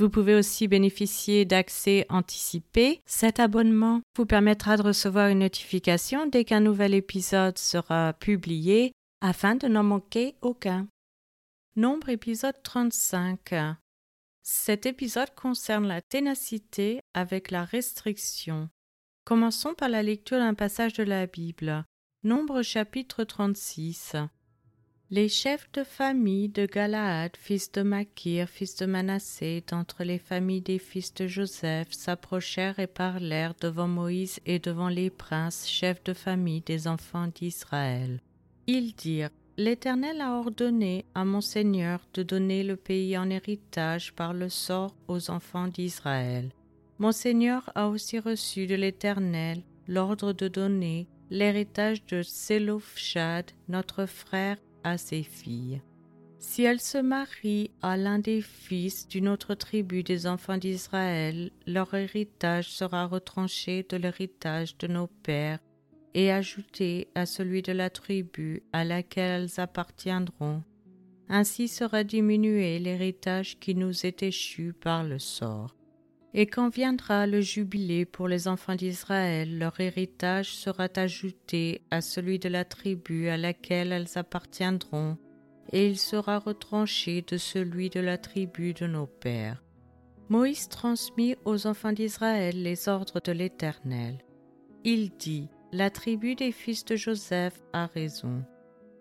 Vous pouvez aussi bénéficier d'accès anticipé. Cet abonnement vous permettra de recevoir une notification dès qu'un nouvel épisode sera publié afin de n'en manquer aucun. Nombre épisode 35. Cet épisode concerne la ténacité avec la restriction. Commençons par la lecture d'un passage de la Bible. Nombre chapitre 36. Les chefs de famille de Galaad, fils de Makir, fils de Manassé, d'entre les familles des fils de Joseph, s'approchèrent et parlèrent devant Moïse et devant les princes, chefs de famille des enfants d'Israël. Ils dirent L'Éternel a ordonné à mon Seigneur de donner le pays en héritage par le sort aux enfants d'Israël. Mon Seigneur a aussi reçu de l'Éternel l'ordre de donner l'héritage de Sélophshad, notre frère à ses filles. Si elle se marie à l'un des fils d'une autre tribu des enfants d'Israël, leur héritage sera retranché de l'héritage de nos pères et ajouté à celui de la tribu à laquelle elles appartiendront. Ainsi sera diminué l'héritage qui nous est échu par le sort. Et quand viendra le jubilé pour les enfants d'Israël, leur héritage sera ajouté à celui de la tribu à laquelle elles appartiendront, et il sera retranché de celui de la tribu de nos pères. Moïse transmit aux enfants d'Israël les ordres de l'Éternel. Il dit, La tribu des fils de Joseph a raison.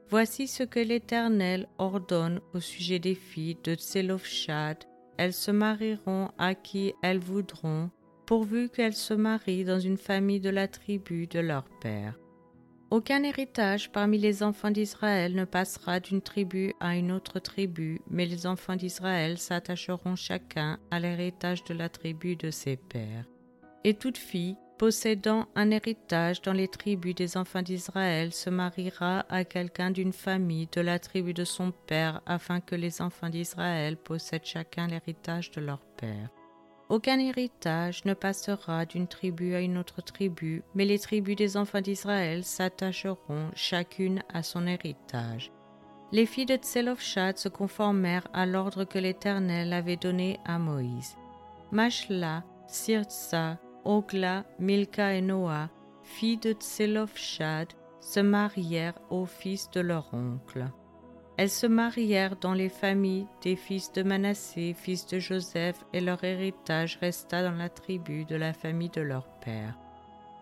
Voici ce que l'Éternel ordonne au sujet des filles de elles se marieront à qui elles voudront, pourvu qu'elles se marient dans une famille de la tribu de leur père. Aucun héritage parmi les enfants d'Israël ne passera d'une tribu à une autre tribu, mais les enfants d'Israël s'attacheront chacun à l'héritage de la tribu de ses pères. Et toute fille possédant un héritage dans les tribus des enfants d'Israël se mariera à quelqu'un d'une famille de la tribu de son père afin que les enfants d'Israël possèdent chacun l'héritage de leur père. Aucun héritage ne passera d'une tribu à une autre tribu, mais les tribus des enfants d'Israël s'attacheront chacune à son héritage. Les filles de Tselophshad se conformèrent à l'ordre que l'Éternel avait donné à Moïse. Mashla, Sirtsa, Ogla, Milka et Noah, filles de Tselophshad, se marièrent au fils de leur oncle. Elles se marièrent dans les familles des fils de Manassé, fils de Joseph, et leur héritage resta dans la tribu de la famille de leur père.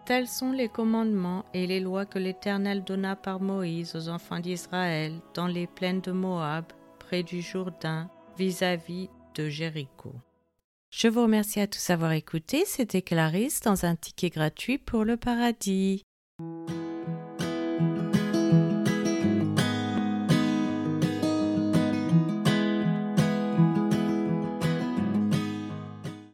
Tels sont les commandements et les lois que l'Éternel donna par Moïse aux enfants d'Israël dans les plaines de Moab, près du Jourdain, vis-à-vis de Jéricho. Je vous remercie à tous d'avoir écouté. C'était Clarisse dans un ticket gratuit pour le paradis.